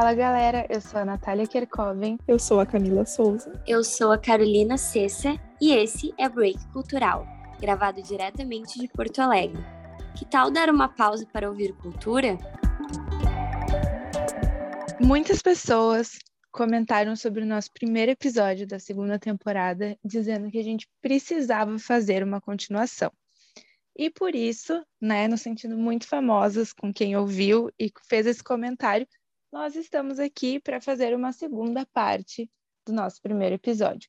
Fala galera, eu sou a Natália Kerkoven. Eu sou a Camila Souza. Eu sou a Carolina Cessa e esse é Break Cultural, gravado diretamente de Porto Alegre. Que tal dar uma pausa para ouvir cultura? Muitas pessoas comentaram sobre o nosso primeiro episódio da segunda temporada, dizendo que a gente precisava fazer uma continuação. E por isso, né, nos sentindo muito famosas com quem ouviu e fez esse comentário, nós estamos aqui para fazer uma segunda parte do nosso primeiro episódio.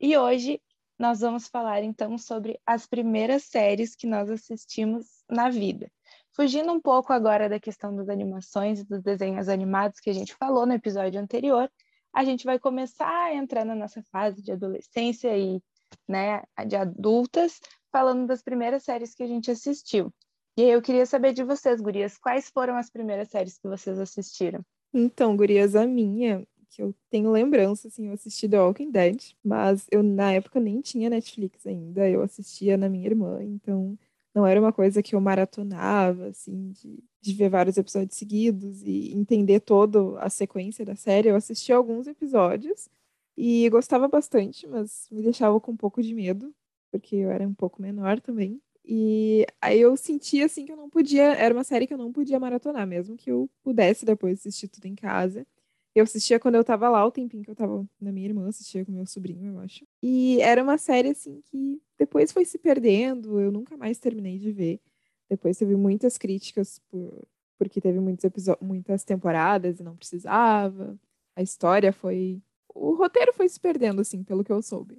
E hoje nós vamos falar então sobre as primeiras séries que nós assistimos na vida. Fugindo um pouco agora da questão das animações e dos desenhos animados que a gente falou no episódio anterior, a gente vai começar a entrar na nossa fase de adolescência e né, de adultas, falando das primeiras séries que a gente assistiu. E aí eu queria saber de vocês, gurias, quais foram as primeiras séries que vocês assistiram? Então, gurias, a minha, que eu tenho lembrança, assim, eu assisti The Walking Dead, mas eu na época nem tinha Netflix ainda, eu assistia na minha irmã, então não era uma coisa que eu maratonava, assim, de, de ver vários episódios seguidos e entender toda a sequência da série. Eu assistia alguns episódios e gostava bastante, mas me deixava com um pouco de medo, porque eu era um pouco menor também. E aí eu sentia assim que eu não podia, era uma série que eu não podia maratonar, mesmo que eu pudesse depois assistir tudo em casa. Eu assistia quando eu tava lá, o tempinho que eu tava na minha irmã, assistia com meu sobrinho, eu acho. E era uma série assim que depois foi se perdendo, eu nunca mais terminei de ver. Depois teve muitas críticas por, porque teve muitos muitas temporadas e não precisava. A história foi o roteiro foi se perdendo assim, pelo que eu soube.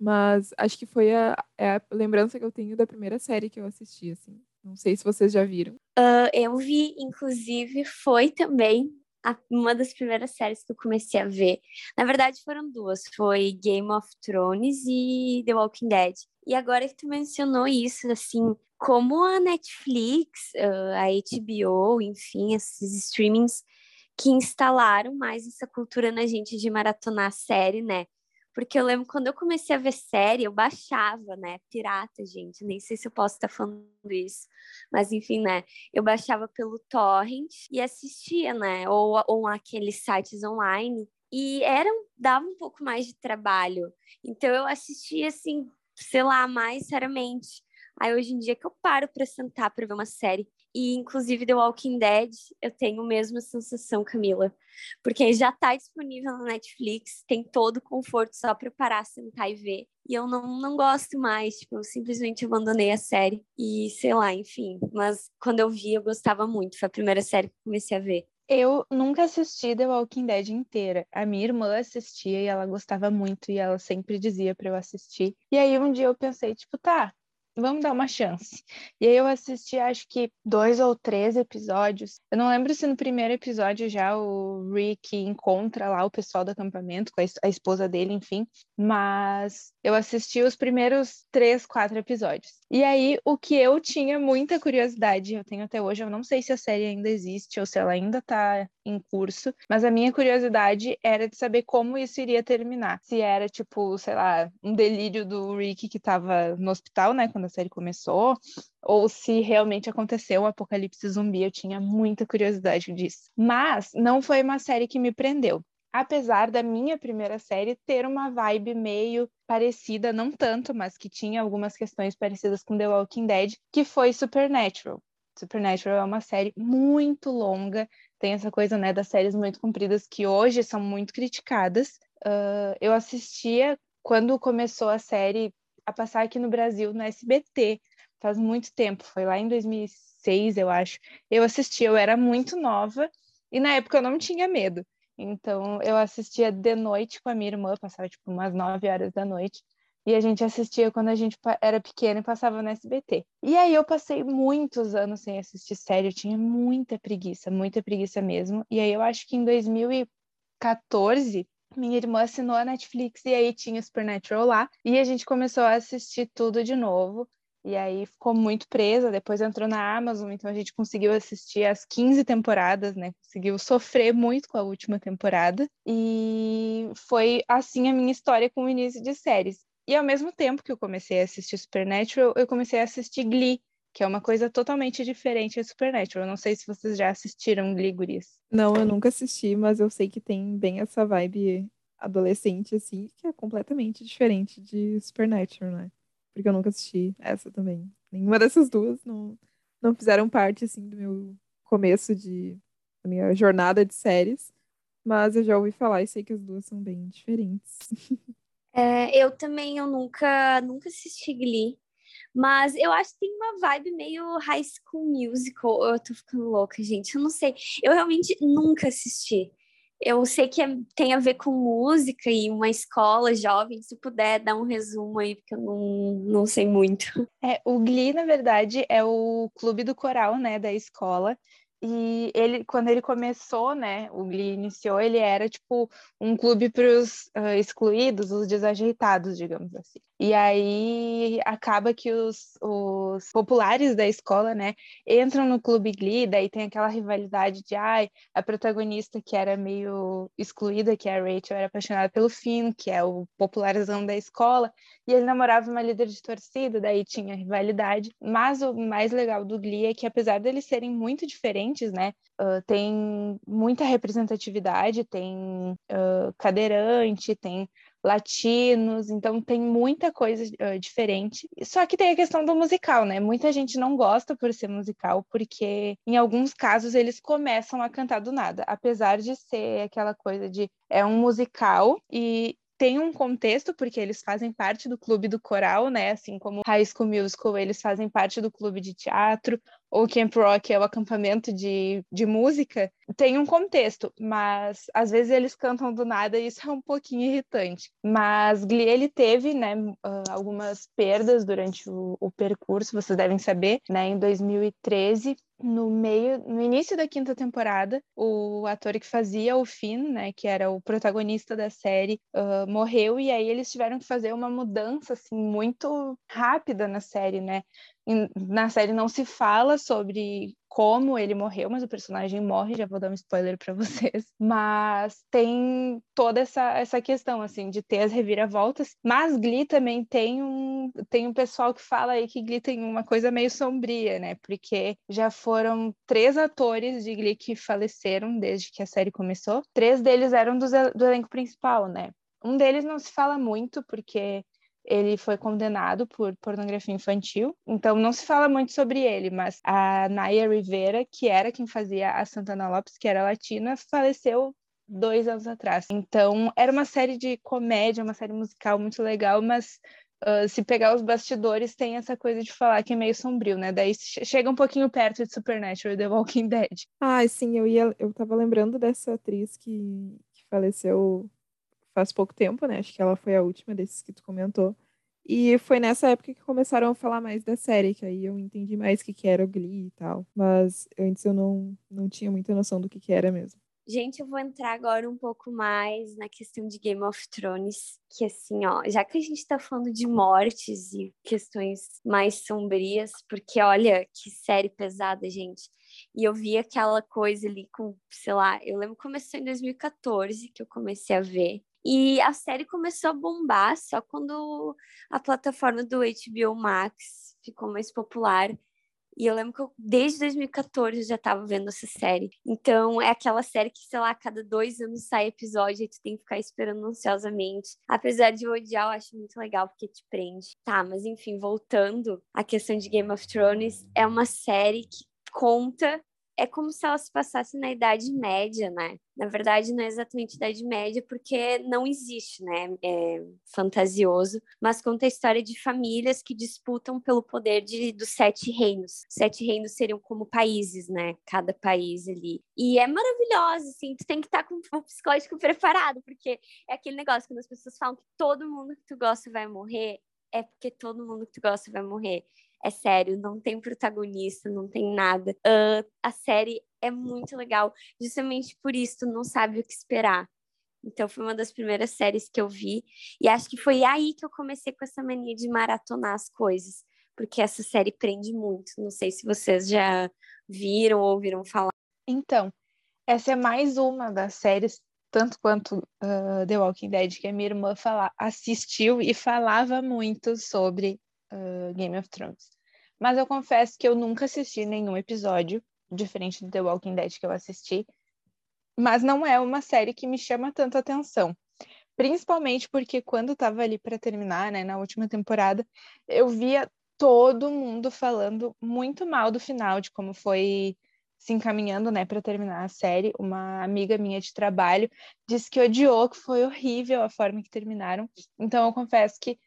Mas acho que foi a, é a lembrança que eu tenho da primeira série que eu assisti, assim. Não sei se vocês já viram. Uh, eu vi, inclusive, foi também a, uma das primeiras séries que eu comecei a ver. Na verdade, foram duas. Foi Game of Thrones e The Walking Dead. E agora que tu mencionou isso, assim, como a Netflix, uh, a HBO, enfim, esses streamings que instalaram mais essa cultura na gente de maratonar série, né? Porque eu lembro quando eu comecei a ver série, eu baixava, né? Pirata, gente. Nem sei se eu posso estar falando isso. Mas enfim, né? Eu baixava pelo torrent e assistia, né? Ou, ou aqueles sites online. E era, dava um pouco mais de trabalho. Então eu assistia assim, sei lá, mais seriamente. Aí hoje em dia que eu paro para sentar para ver uma série, e, inclusive, The Walking Dead, eu tenho a mesma sensação, Camila. Porque já está disponível na Netflix, tem todo o conforto só para parar, sentar e ver. E eu não, não gosto mais, tipo, eu simplesmente abandonei a série. E, sei lá, enfim. Mas quando eu vi, eu gostava muito. Foi a primeira série que eu comecei a ver. Eu nunca assisti The Walking Dead inteira. A minha irmã assistia e ela gostava muito e ela sempre dizia para eu assistir. E aí um dia eu pensei, tipo, tá, vamos dar uma chance. E aí eu assisti, acho que dois ou três episódios. Eu não lembro se no primeiro episódio já o Rick encontra lá o pessoal do acampamento com a esposa dele, enfim. Mas eu assisti os primeiros três, quatro episódios. E aí o que eu tinha muita curiosidade, eu tenho até hoje, eu não sei se a série ainda existe ou se ela ainda tá em curso, mas a minha curiosidade era de saber como isso iria terminar. Se era tipo, sei lá, um delírio do Rick que tava no hospital, né, quando a série começou, ou se realmente aconteceu o um apocalipse zumbi, eu tinha muita curiosidade disso. Mas não foi uma série que me prendeu. Apesar da minha primeira série ter uma vibe meio parecida, não tanto, mas que tinha algumas questões parecidas com The Walking Dead, que foi Supernatural. Supernatural é uma série muito longa, tem essa coisa né, das séries muito compridas que hoje são muito criticadas. Uh, eu assistia quando começou a série a passar aqui no Brasil, no SBT, faz muito tempo, foi lá em 2006, eu acho. Eu assisti, eu era muito nova e na época eu não tinha medo. Então eu assistia de noite com a minha irmã, passava tipo umas 9 horas da noite. E a gente assistia quando a gente era pequena e passava no SBT. E aí eu passei muitos anos sem assistir série, eu tinha muita preguiça, muita preguiça mesmo. E aí eu acho que em 2014 minha irmã assinou a Netflix e aí tinha Supernatural lá. E a gente começou a assistir tudo de novo. E aí ficou muito presa, depois entrou na Amazon, então a gente conseguiu assistir as 15 temporadas, né? Conseguiu sofrer muito com a última temporada. E foi assim a minha história com o início de séries. E ao mesmo tempo que eu comecei a assistir Supernatural, eu comecei a assistir Glee, que é uma coisa totalmente diferente de Supernatural. Não sei se vocês já assistiram Glee Gurias. Não, eu nunca assisti, mas eu sei que tem bem essa vibe adolescente, assim, que é completamente diferente de Supernatural, né? Porque eu nunca assisti essa também. Nenhuma dessas duas não, não fizeram parte, assim, do meu começo de... da minha jornada de séries. Mas eu já ouvi falar e sei que as duas são bem diferentes. É, eu também, eu nunca, nunca assisti Glee. Mas eu acho que tem uma vibe meio High School Musical. Eu tô ficando louca, gente. Eu não sei. Eu realmente nunca assisti. Eu sei que é, tem a ver com música e uma escola jovem. Se puder dar um resumo aí, porque eu não, não sei muito. É, o Glee, na verdade, é o clube do coral, né, da escola. E ele, quando ele começou, né, o Glee iniciou, ele era tipo um clube para os uh, excluídos, os desajeitados, digamos assim. E aí acaba que os, os populares da escola, né, entram no clube Glee, daí tem aquela rivalidade de, ai, a protagonista que era meio excluída, que é a Rachel, era apaixonada pelo Finn, que é o popularzão da escola, e ele namorava uma líder de torcida, daí tinha rivalidade. Mas o mais legal do Glee é que apesar deles serem muito diferentes, né, uh, tem muita representatividade, tem uh, cadeirante, tem latinos, então tem muita coisa uh, diferente. Só que tem a questão do musical, né? Muita gente não gosta por ser musical, porque em alguns casos eles começam a cantar do nada, apesar de ser aquela coisa de é um musical e tem um contexto, porque eles fazem parte do clube do coral, né? Assim como High School Musical, eles fazem parte do clube de teatro, ou Camp Rock é o acampamento de, de música, tem um contexto, mas às vezes eles cantam do nada e isso é um pouquinho irritante. Mas Glee, ele teve, né, algumas perdas durante o, o percurso, vocês devem saber, né? Em 2013, no meio, no início da quinta temporada, o ator que fazia o Finn, né, que era o protagonista da série, uh, morreu e aí eles tiveram que fazer uma mudança assim muito rápida na série, né? Na série não se fala sobre como ele morreu, mas o personagem morre, já vou dar um spoiler para vocês. Mas tem toda essa, essa questão, assim, de ter as reviravoltas. Mas Glee também tem um, tem um pessoal que fala aí que Glee tem uma coisa meio sombria, né? Porque já foram três atores de Glee que faleceram desde que a série começou. Três deles eram do, do elenco principal, né? Um deles não se fala muito, porque ele foi condenado por pornografia infantil, então não se fala muito sobre ele, mas a Naya Rivera, que era quem fazia a Santana Lopes, que era latina, faleceu dois anos atrás. Então era uma série de comédia, uma série musical muito legal, mas uh, se pegar os bastidores tem essa coisa de falar que é meio sombrio, né? Daí chega um pouquinho perto de Supernatural, The Walking Dead. Ah, sim, eu ia, eu tava lembrando dessa atriz que, que faleceu faz pouco tempo, né? Acho que ela foi a última desses que tu comentou. E foi nessa época que começaram a falar mais da série, que aí eu entendi mais o que, que era o Glee e tal. Mas antes eu não, não tinha muita noção do que, que era mesmo. Gente, eu vou entrar agora um pouco mais na questão de Game of Thrones, que assim, ó, já que a gente tá falando de mortes e questões mais sombrias, porque olha que série pesada, gente. E eu vi aquela coisa ali com, sei lá, eu lembro que começou em 2014 que eu comecei a ver. E a série começou a bombar só quando a plataforma do HBO Max ficou mais popular. E eu lembro que eu, desde 2014 eu já estava vendo essa série. Então, é aquela série que, sei lá, a cada dois anos sai episódio e tu tem que ficar esperando ansiosamente. Apesar de eu odiar, eu acho muito legal porque te prende. Tá, mas enfim, voltando à questão de Game of Thrones, é uma série que conta é como se ela se passasse na Idade Média, né? Na verdade, não é exatamente Idade Média, porque não existe, né? É fantasioso, mas conta a história de famílias que disputam pelo poder de, dos sete reinos. Sete reinos seriam como países, né? Cada país ali. E é maravilhoso, assim, tu tem que estar com o psicológico preparado, porque é aquele negócio quando as pessoas falam que todo mundo que tu gosta vai morrer, é porque todo mundo que tu gosta vai morrer é sério, não tem protagonista, não tem nada. Uh, a série é muito legal, justamente por isso tu não sabe o que esperar. Então foi uma das primeiras séries que eu vi e acho que foi aí que eu comecei com essa mania de maratonar as coisas, porque essa série prende muito. Não sei se vocês já viram ou ouviram falar. Então, essa é mais uma das séries tanto quanto uh, The Walking Dead que a minha irmã fala, assistiu e falava muito sobre uh, Game of Thrones. Mas eu confesso que eu nunca assisti nenhum episódio, diferente do The Walking Dead que eu assisti. Mas não é uma série que me chama tanta atenção. Principalmente porque quando estava ali para terminar, né, na última temporada, eu via todo mundo falando muito mal do final, de como foi se encaminhando, né, para terminar a série. Uma amiga minha de trabalho disse que odiou, que foi horrível a forma que terminaram. Então eu confesso que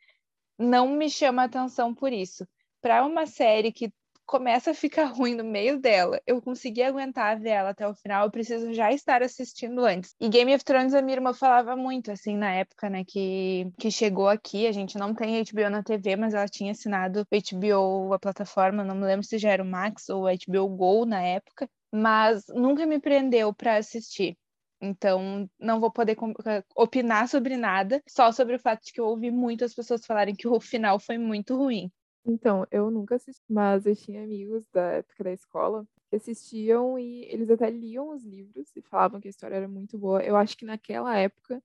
não me chama atenção por isso. Para uma série que começa a ficar ruim no meio dela, eu consegui aguentar ver ela até o final, eu preciso já estar assistindo antes. E Game of Thrones, a minha irmã falava muito, assim, na época, né, que, que chegou aqui, a gente não tem HBO na TV, mas ela tinha assinado HBO, a plataforma, não me lembro se já era o Max ou HBO Go na época, mas nunca me prendeu para assistir. Então, não vou poder eh, opinar sobre nada, só sobre o fato de que eu ouvi muitas pessoas falarem que o final foi muito ruim. Então, eu nunca assisti, mas eu tinha amigos da época da escola que assistiam e eles até liam os livros e falavam que a história era muito boa. Eu acho que naquela época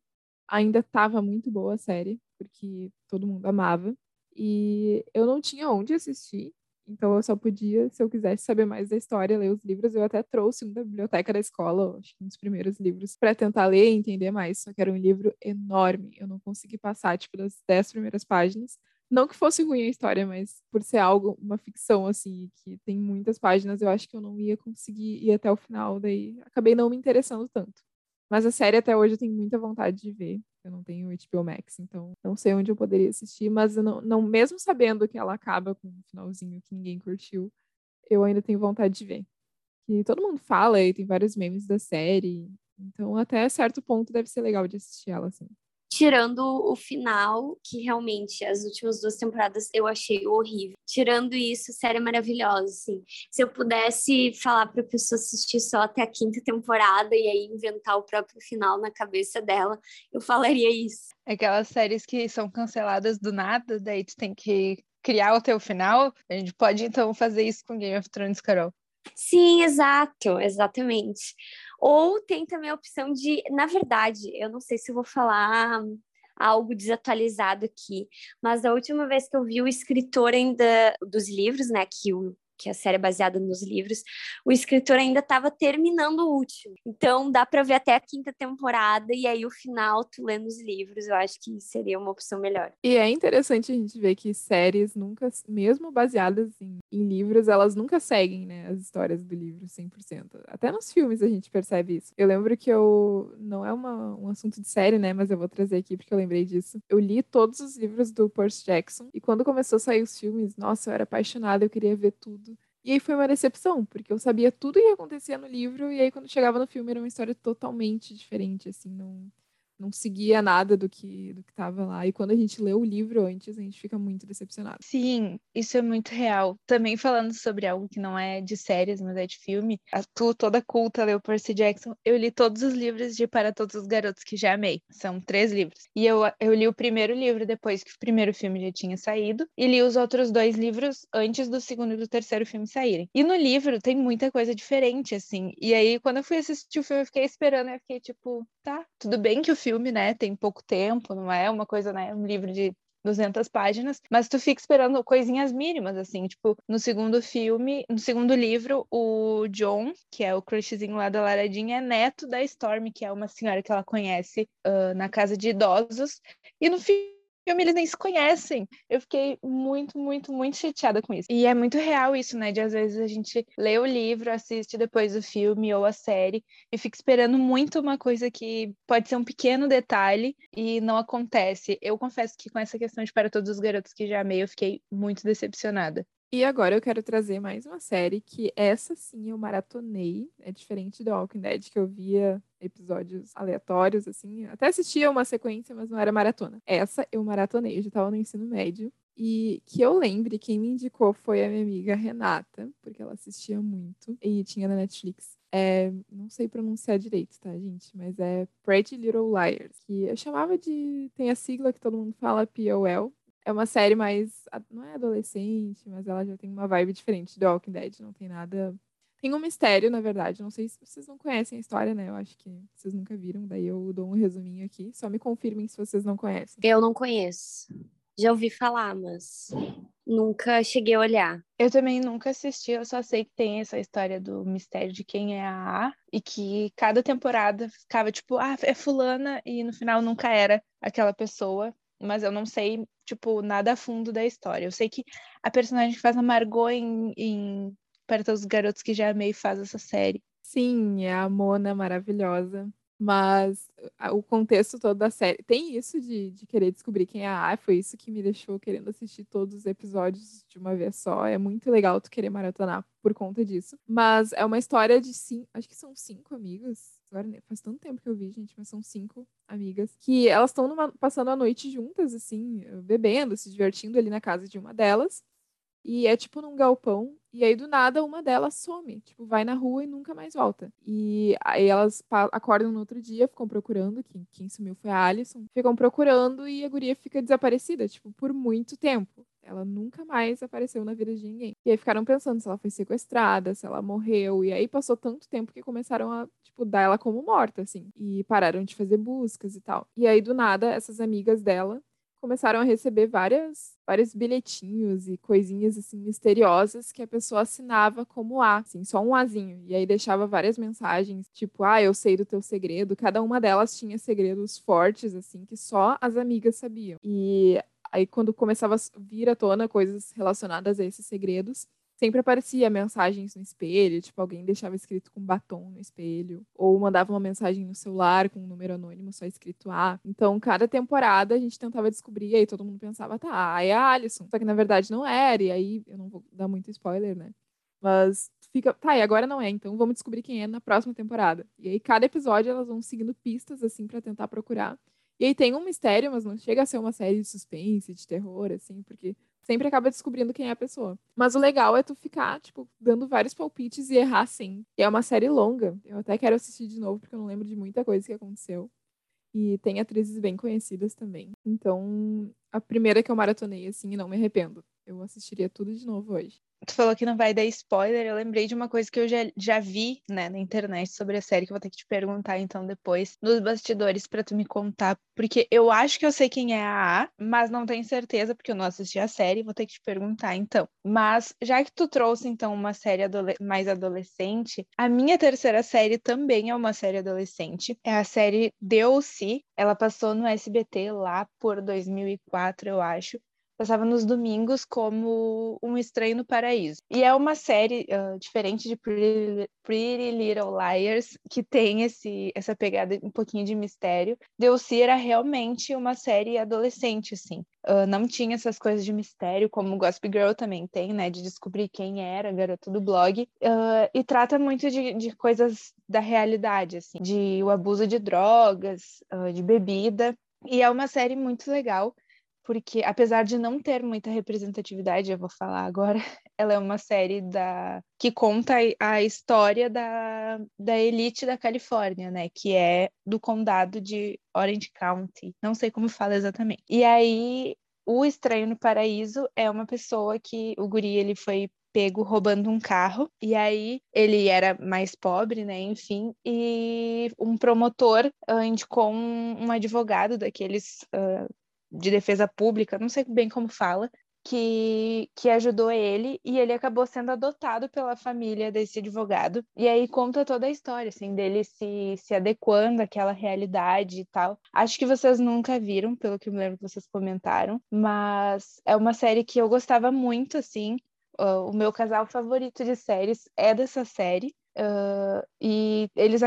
ainda estava muito boa a série, porque todo mundo amava. E eu não tinha onde assistir, então eu só podia, se eu quisesse saber mais da história, ler os livros. Eu até trouxe um da biblioteca da escola, acho que um dos primeiros livros, para tentar ler e entender mais. Só que era um livro enorme, eu não consegui passar, tipo, das dez primeiras páginas. Não que fosse ruim a história, mas por ser algo, uma ficção, assim, que tem muitas páginas, eu acho que eu não ia conseguir ir até o final, daí acabei não me interessando tanto. Mas a série até hoje eu tenho muita vontade de ver. Eu não tenho HBO Max, então não sei onde eu poderia assistir, mas não, não mesmo sabendo que ela acaba com um finalzinho que ninguém curtiu, eu ainda tenho vontade de ver. E todo mundo fala e tem vários memes da série, então até certo ponto deve ser legal de assistir ela assim tirando o final, que realmente as últimas duas temporadas eu achei horrível. Tirando isso, série maravilhosa, assim. Se eu pudesse falar para a pessoa assistir só até a quinta temporada e aí inventar o próprio final na cabeça dela, eu falaria isso. Aquelas séries que são canceladas do nada, daí tu tem que criar o teu final. A gente pode então fazer isso com Game of Thrones, Carol. Sim, exato, exatamente. Ou tem também a opção de, na verdade, eu não sei se vou falar algo desatualizado aqui, mas a última vez que eu vi o escritor ainda dos livros, né, que o que a série é baseada nos livros, o escritor ainda estava terminando o último. Então dá para ver até a quinta temporada e aí o final tu lendo os livros, eu acho que seria uma opção melhor. E é interessante a gente ver que séries nunca, mesmo baseadas em, em livros, elas nunca seguem, né, as histórias do livro 100%. Até nos filmes a gente percebe isso. Eu lembro que eu não é uma, um assunto de série, né, mas eu vou trazer aqui porque eu lembrei disso. Eu li todos os livros do Percy Jackson e quando começou a sair os filmes, nossa, eu era apaixonada, eu queria ver tudo e aí foi uma decepção, porque eu sabia tudo o que acontecia no livro, e aí quando chegava no filme era uma história totalmente diferente, assim, não, não seguia nada do que do que estava lá. E quando a gente lê o livro antes, a gente fica muito decepcionado. Sim, isso é muito real. Também falando sobre algo que não é de séries, mas é de filme. A tu, toda culta, leu Percy Jackson. Eu li todos os livros de Para Todos os Garotos que já amei. São três livros. E eu, eu li o primeiro livro depois que o primeiro filme já tinha saído. E li os outros dois livros antes do segundo e do terceiro filme saírem. E no livro tem muita coisa diferente, assim. E aí, quando eu fui assistir o filme, eu fiquei esperando. Eu fiquei tipo, tá, tudo bem que o filme, né, tem pouco tempo, não é uma coisa, né, um livro de 200 páginas, mas tu fica esperando coisinhas mínimas, assim, tipo, no segundo filme, no segundo livro, o John, que é o crushzinho lá da Laradinha, é neto da Storm, que é uma senhora que ela conhece uh, na casa de idosos, e no filme filme eles nem se conhecem. Eu fiquei muito, muito, muito chateada com isso. E é muito real isso, né? De às vezes a gente lê o livro, assiste depois o filme ou a série e fica esperando muito uma coisa que pode ser um pequeno detalhe e não acontece. Eu confesso que com essa questão de Para Todos os Garotos que já amei, eu fiquei muito decepcionada. E agora eu quero trazer mais uma série que essa sim eu maratonei. É diferente do Walking Dead, que eu via episódios aleatórios, assim. Até assistia uma sequência, mas não era maratona. Essa eu maratonei, eu já tava no ensino médio. E que eu lembre, quem me indicou foi a minha amiga Renata, porque ela assistia muito e tinha na Netflix. É, não sei pronunciar direito, tá, gente? Mas é Pretty Little Liars, que eu chamava de. Tem a sigla que todo mundo fala, POL, é uma série mais. Não é adolescente, mas ela já tem uma vibe diferente do Walking Dead. Não tem nada. Tem um mistério, na verdade. Não sei se vocês não conhecem a história, né? Eu acho que vocês nunca viram. Daí eu dou um resuminho aqui. Só me confirmem se vocês não conhecem. Eu não conheço. Já ouvi falar, mas nunca cheguei a olhar. Eu também nunca assisti, eu só sei que tem essa história do mistério de quem é a A e que cada temporada ficava tipo, ah, é fulana e no final nunca era aquela pessoa, mas eu não sei, tipo, nada a fundo da história. Eu sei que a personagem que faz a Margot em, em Perto dos Garotos que Já Amei faz essa série. Sim, é a Mona maravilhosa. Mas o contexto todo da série. Tem isso de, de querer descobrir quem é a A, foi isso que me deixou querendo assistir todos os episódios de uma vez só. É muito legal tu querer maratonar por conta disso. Mas é uma história de cinco. Acho que são cinco amigas. Agora faz tanto tempo que eu vi, gente, mas são cinco amigas. Que elas estão passando a noite juntas, assim, bebendo, se divertindo ali na casa de uma delas. E é tipo num galpão. E aí, do nada, uma delas some. Tipo, vai na rua e nunca mais volta. E aí elas acordam no outro dia, ficam procurando. Quem, quem sumiu foi a Alison. Ficam procurando e a guria fica desaparecida, tipo, por muito tempo. Ela nunca mais apareceu na vida de ninguém. E aí ficaram pensando se ela foi sequestrada, se ela morreu. E aí passou tanto tempo que começaram a, tipo, dar ela como morta, assim. E pararam de fazer buscas e tal. E aí, do nada, essas amigas dela começaram a receber várias, vários bilhetinhos e coisinhas assim misteriosas que a pessoa assinava como A, assim, só um Azinho. E aí deixava várias mensagens, tipo, ah, eu sei do teu segredo. Cada uma delas tinha segredos fortes, assim, que só as amigas sabiam. E aí, quando começava a vir à tona coisas relacionadas a esses segredos, sempre aparecia mensagens no espelho, tipo, alguém deixava escrito com batom no espelho, ou mandava uma mensagem no celular com um número anônimo só escrito A. Então, cada temporada a gente tentava descobrir, aí todo mundo pensava, tá, é a Alison. Só que na verdade não era, e aí eu não vou dar muito spoiler, né? Mas fica, tá, e agora não é, então vamos descobrir quem é na próxima temporada. E aí cada episódio elas vão seguindo pistas assim para tentar procurar. E aí tem um mistério, mas não chega a ser uma série de suspense, de terror, assim, porque sempre acaba descobrindo quem é a pessoa. Mas o legal é tu ficar, tipo, dando vários palpites e errar sim. E é uma série longa. Eu até quero assistir de novo, porque eu não lembro de muita coisa que aconteceu. E tem atrizes bem conhecidas também. Então, a primeira que eu maratonei, assim, e não me arrependo. Eu assistiria tudo de novo hoje. Tu falou que não vai dar spoiler, eu lembrei de uma coisa que eu já, já vi, né, na internet sobre a série, que eu vou ter que te perguntar então depois, nos bastidores, para tu me contar, porque eu acho que eu sei quem é a A, mas não tenho certeza, porque eu não assisti a série, vou ter que te perguntar então. Mas, já que tu trouxe então uma série adole mais adolescente, a minha terceira série também é uma série adolescente, é a série DLC, ela passou no SBT lá por 2004, eu acho, passava nos domingos como Um Estranho no Paraíso. E é uma série uh, diferente de Pretty, Little Liars, que tem esse, essa pegada um pouquinho de mistério. Delcy era realmente uma série adolescente, assim. Uh, não tinha essas coisas de mistério, como Gossip Girl também tem, né? De descobrir quem era garota do blog. Uh, e trata muito de, de coisas da realidade, assim. De o abuso de drogas, de bebida. E é uma série muito legal porque apesar de não ter muita representatividade, eu vou falar agora, ela é uma série da que conta a história da, da elite da Califórnia, né, que é do condado de Orange County. Não sei como fala exatamente. E aí o Estranho no Paraíso é uma pessoa que o guri ele foi pego roubando um carro e aí ele era mais pobre, né, enfim, e um promotor uh, indicou um, um advogado daqueles uh, de defesa pública, não sei bem como fala, que, que ajudou ele e ele acabou sendo adotado pela família desse advogado. E aí conta toda a história, assim, dele se, se adequando àquela realidade e tal. Acho que vocês nunca viram, pelo que eu me lembro que vocês comentaram, mas é uma série que eu gostava muito, assim. Uh, o meu casal favorito de séries é dessa série. Uh, e eles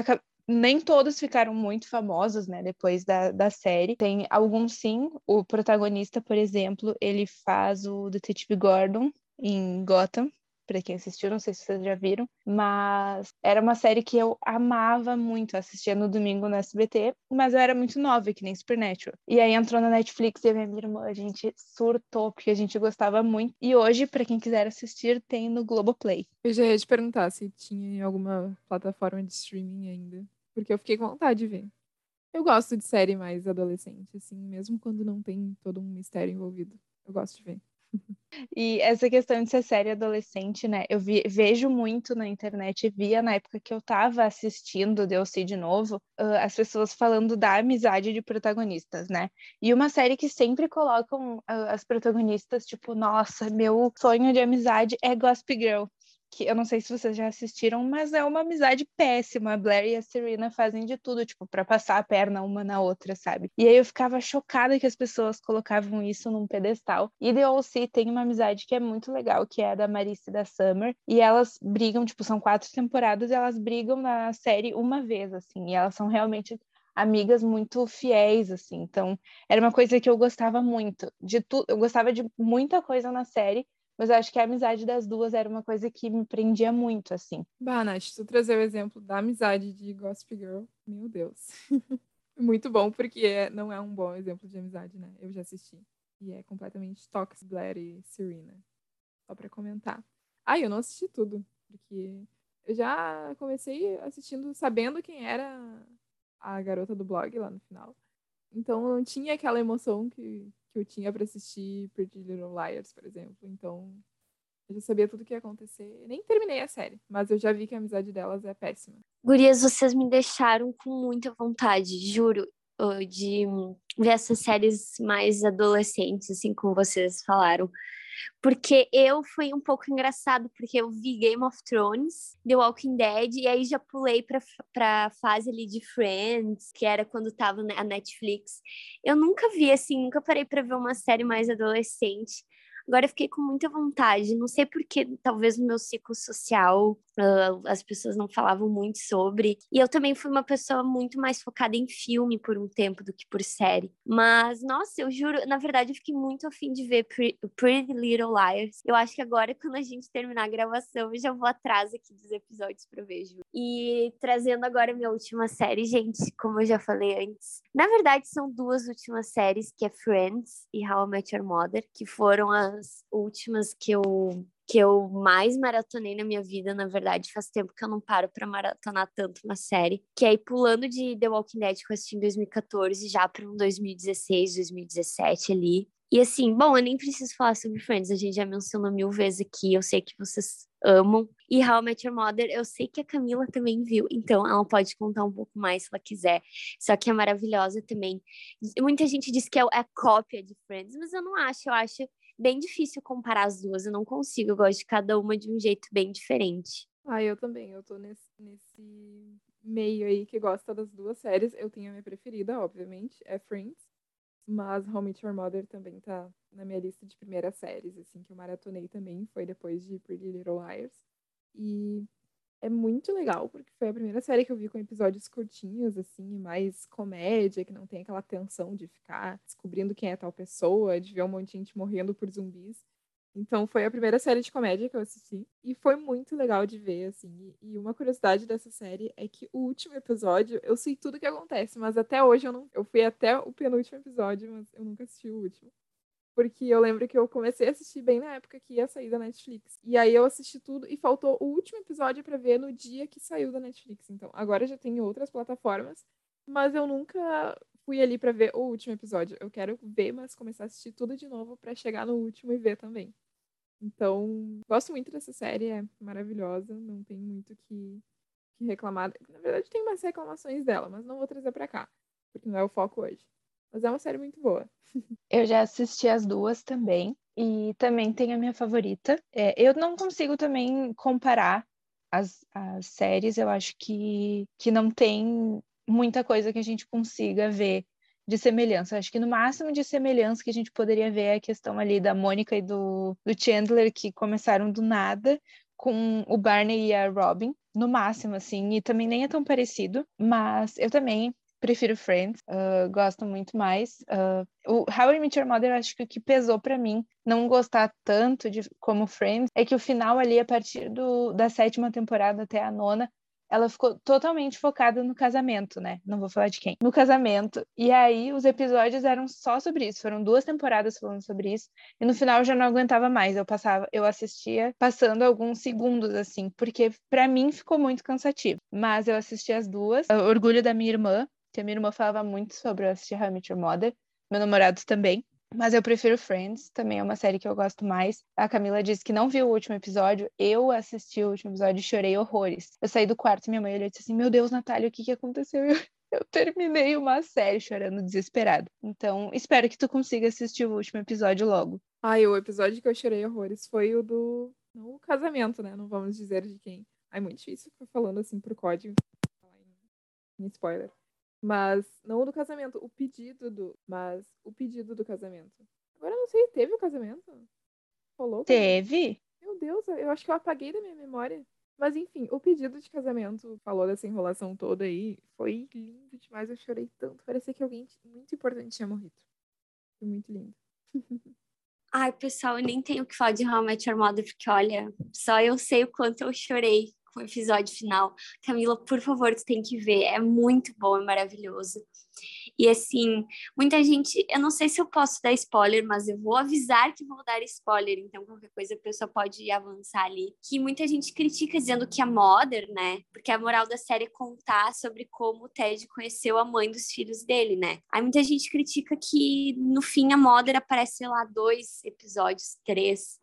nem todos ficaram muito famosos, né, depois da, da série. Tem alguns sim. O protagonista, por exemplo, ele faz o Detetive Gordon em Gotham. Para quem assistiu, não sei se vocês já viram, mas era uma série que eu amava muito, assistia no domingo no SBT, mas eu era muito nova, que nem Supernatural. E aí entrou na Netflix e a minha irmã, a gente surtou, porque a gente gostava muito. E hoje, para quem quiser assistir, tem no Globoplay. Eu já ia te perguntar se tinha alguma plataforma de streaming ainda porque eu fiquei com vontade de ver. Eu gosto de série mais adolescente, assim, mesmo quando não tem todo um mistério envolvido. Eu gosto de ver. E essa questão de ser série adolescente, né? Eu vi, vejo muito na internet, via na época que eu tava assistindo DLC de novo, uh, as pessoas falando da amizade de protagonistas, né? E uma série que sempre colocam uh, as protagonistas, tipo, nossa, meu sonho de amizade é Gossip Girl que eu não sei se vocês já assistiram, mas é uma amizade péssima. A Blair e a Serena fazem de tudo, tipo, para passar a perna uma na outra, sabe? E aí eu ficava chocada que as pessoas colocavam isso num pedestal. E The OC tem uma amizade que é muito legal, que é a da Marissa e da Summer, e elas brigam, tipo, são quatro temporadas, e elas brigam na série uma vez, assim, e elas são realmente amigas muito fiéis, assim. Então, era uma coisa que eu gostava muito. De tudo, eu gostava de muita coisa na série, mas eu acho que a amizade das duas era uma coisa que me prendia muito, assim. Bah, Nath, tu trazer o exemplo da amizade de Gossip Girl, meu Deus. muito bom, porque não é um bom exemplo de amizade, né? Eu já assisti. E é completamente tóxico, Blair e Serena. Só pra comentar. Ah, eu não assisti tudo, porque eu já comecei assistindo sabendo quem era a garota do blog lá no final. Então não tinha aquela emoção que, que eu tinha para assistir Pretty Little Liars, por exemplo. Então, eu já sabia tudo o que ia acontecer. Nem terminei a série, mas eu já vi que a amizade delas é péssima. Gurias, vocês me deixaram com muita vontade, juro, de ver essas séries mais adolescentes, assim como vocês falaram. Porque eu fui um pouco engraçado, porque eu vi Game of Thrones, The Walking Dead, e aí já pulei pra, pra fase ali de Friends, que era quando tava a Netflix. Eu nunca vi, assim, nunca parei pra ver uma série mais adolescente. Agora eu fiquei com muita vontade. Não sei porque, talvez no meu ciclo social uh, as pessoas não falavam muito sobre. E eu também fui uma pessoa muito mais focada em filme por um tempo do que por série. Mas, nossa, eu juro, na verdade, eu fiquei muito afim de ver Pretty Little Liars. Eu acho que agora, quando a gente terminar a gravação, eu já vou atrás aqui dos episódios pra ver, juro. E trazendo agora a minha última série, gente, como eu já falei antes. Na verdade, são duas últimas séries, que é Friends e How I Met Your Mother, que foram as últimas que eu que eu mais maratonei na minha vida, na verdade, faz tempo que eu não paro para maratonar tanto uma série, que é ir pulando de The Walking Dead que eu assisti em 2014 já para um 2016, 2017 ali. E assim, bom, eu nem preciso falar sobre Friends, a gente já mencionou mil vezes aqui, eu sei que vocês amam. E How I Met Your Mother, eu sei que a Camila também viu, então ela pode contar um pouco mais se ela quiser. Só que é maravilhosa também. Muita gente diz que é a cópia de Friends, mas eu não acho, eu acho bem difícil comparar as duas. Eu não consigo, eu gosto de cada uma de um jeito bem diferente. Ah, eu também. Eu tô nesse, nesse meio aí que gosta das duas séries. Eu tenho a minha preferida, obviamente, é Friends. Mas How I Your Mother também tá na minha lista de primeiras séries, assim, que eu maratonei também. Foi depois de Pretty Little Liars. E é muito legal, porque foi a primeira série que eu vi com episódios curtinhos, assim, mais comédia, que não tem aquela tensão de ficar descobrindo quem é tal pessoa, de ver um monte de gente morrendo por zumbis. Então foi a primeira série de comédia que eu assisti e foi muito legal de ver, assim. E uma curiosidade dessa série é que o último episódio, eu sei tudo o que acontece, mas até hoje eu não. Eu fui até o penúltimo episódio, mas eu nunca assisti o último. Porque eu lembro que eu comecei a assistir bem na época que ia sair da Netflix. E aí eu assisti tudo e faltou o último episódio para ver no dia que saiu da Netflix. Então, agora já tem outras plataformas, mas eu nunca fui ali para ver o último episódio. Eu quero ver, mas começar a assistir tudo de novo para chegar no último e ver também. Então, gosto muito dessa série, é maravilhosa, não tem muito que, que reclamar. Na verdade, tem umas reclamações dela, mas não vou trazer para cá, porque não é o foco hoje. Mas é uma série muito boa. Eu já assisti as duas também. E também tem a minha favorita. É, eu não consigo também comparar as, as séries. Eu acho que, que não tem muita coisa que a gente consiga ver de semelhança. Acho que no máximo de semelhança que a gente poderia ver é a questão ali da Mônica e do, do Chandler, que começaram do nada, com o Barney e a Robin, no máximo, assim, e também nem é tão parecido, mas eu também prefiro Friends, uh, gosto muito mais. Uh, o How I Met Your Mother, acho que o que pesou para mim não gostar tanto de como Friends é que o final ali, a partir do, da sétima temporada até a nona, ela ficou totalmente focada no casamento, né? Não vou falar de quem. No casamento. E aí os episódios eram só sobre isso. Foram duas temporadas falando sobre isso. E no final eu já não aguentava mais. Eu passava, eu assistia passando alguns segundos assim, porque para mim ficou muito cansativo. Mas eu assisti as duas. O Orgulho da minha irmã, que a minha irmã falava muito sobre assistir How I Met Your Mother, meu namorado também. Mas eu prefiro Friends, também é uma série que eu gosto mais. A Camila disse que não viu o último episódio. Eu assisti o último episódio e chorei horrores. Eu saí do quarto e minha mãe olhou e disse assim: Meu Deus, Natália, o que, que aconteceu? Eu, eu terminei uma série chorando desesperado. Então, espero que tu consiga assistir o último episódio logo. Ai, o episódio que eu chorei horrores foi o do. O casamento, né? Não vamos dizer de quem. Ai, muito difícil ficar falando assim por código. Em spoiler. Mas, não o do casamento, o pedido do. Mas o pedido do casamento. Agora eu não sei, teve o casamento? Rolou? Teve? Meu Deus, eu acho que eu apaguei da minha memória. Mas enfim, o pedido de casamento falou dessa enrolação toda aí. Foi lindo demais, eu chorei tanto. Parecia que alguém muito importante tinha morrido. Foi muito lindo. Ai, pessoal, eu nem tenho o que falar de How I Met Your Mother, porque olha, só eu sei o quanto eu chorei com o episódio final. Camila, por favor, tu tem que ver. É muito bom, é maravilhoso. E assim, muita gente, eu não sei se eu posso dar spoiler, mas eu vou avisar que vou dar spoiler, então qualquer coisa a pessoa pode avançar ali. Que muita gente critica dizendo que a Mother, né? Porque a moral da série é contar sobre como o Ted conheceu a mãe dos filhos dele, né? Aí muita gente critica que no fim a Mother aparece, sei lá, dois episódios, três.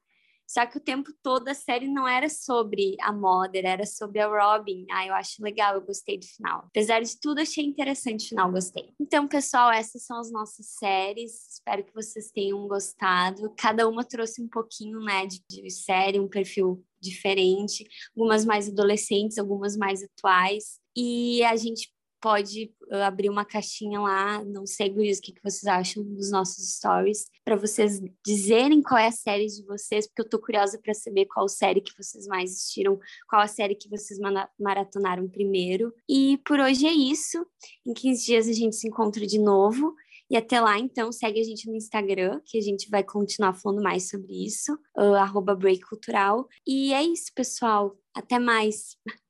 Só que o tempo todo a série não era sobre a Mother, era sobre a Robin. Ah, eu acho legal, eu gostei do final. Apesar de tudo, achei interessante o final, gostei. Então, pessoal, essas são as nossas séries. Espero que vocês tenham gostado. Cada uma trouxe um pouquinho, né, de, de série, um perfil diferente, algumas mais adolescentes, algumas mais atuais. E a gente pode uh, abrir uma caixinha lá, não sei, o que, vocês acham dos nossos stories, para vocês dizerem qual é a série de vocês, porque eu tô curiosa para saber qual série que vocês mais assistiram, qual a série que vocês maratonaram primeiro. E por hoje é isso. Em 15 dias a gente se encontra de novo. E até lá, então, segue a gente no Instagram, que a gente vai continuar falando mais sobre isso, uh, arroba Break Cultural. E é isso, pessoal. Até mais.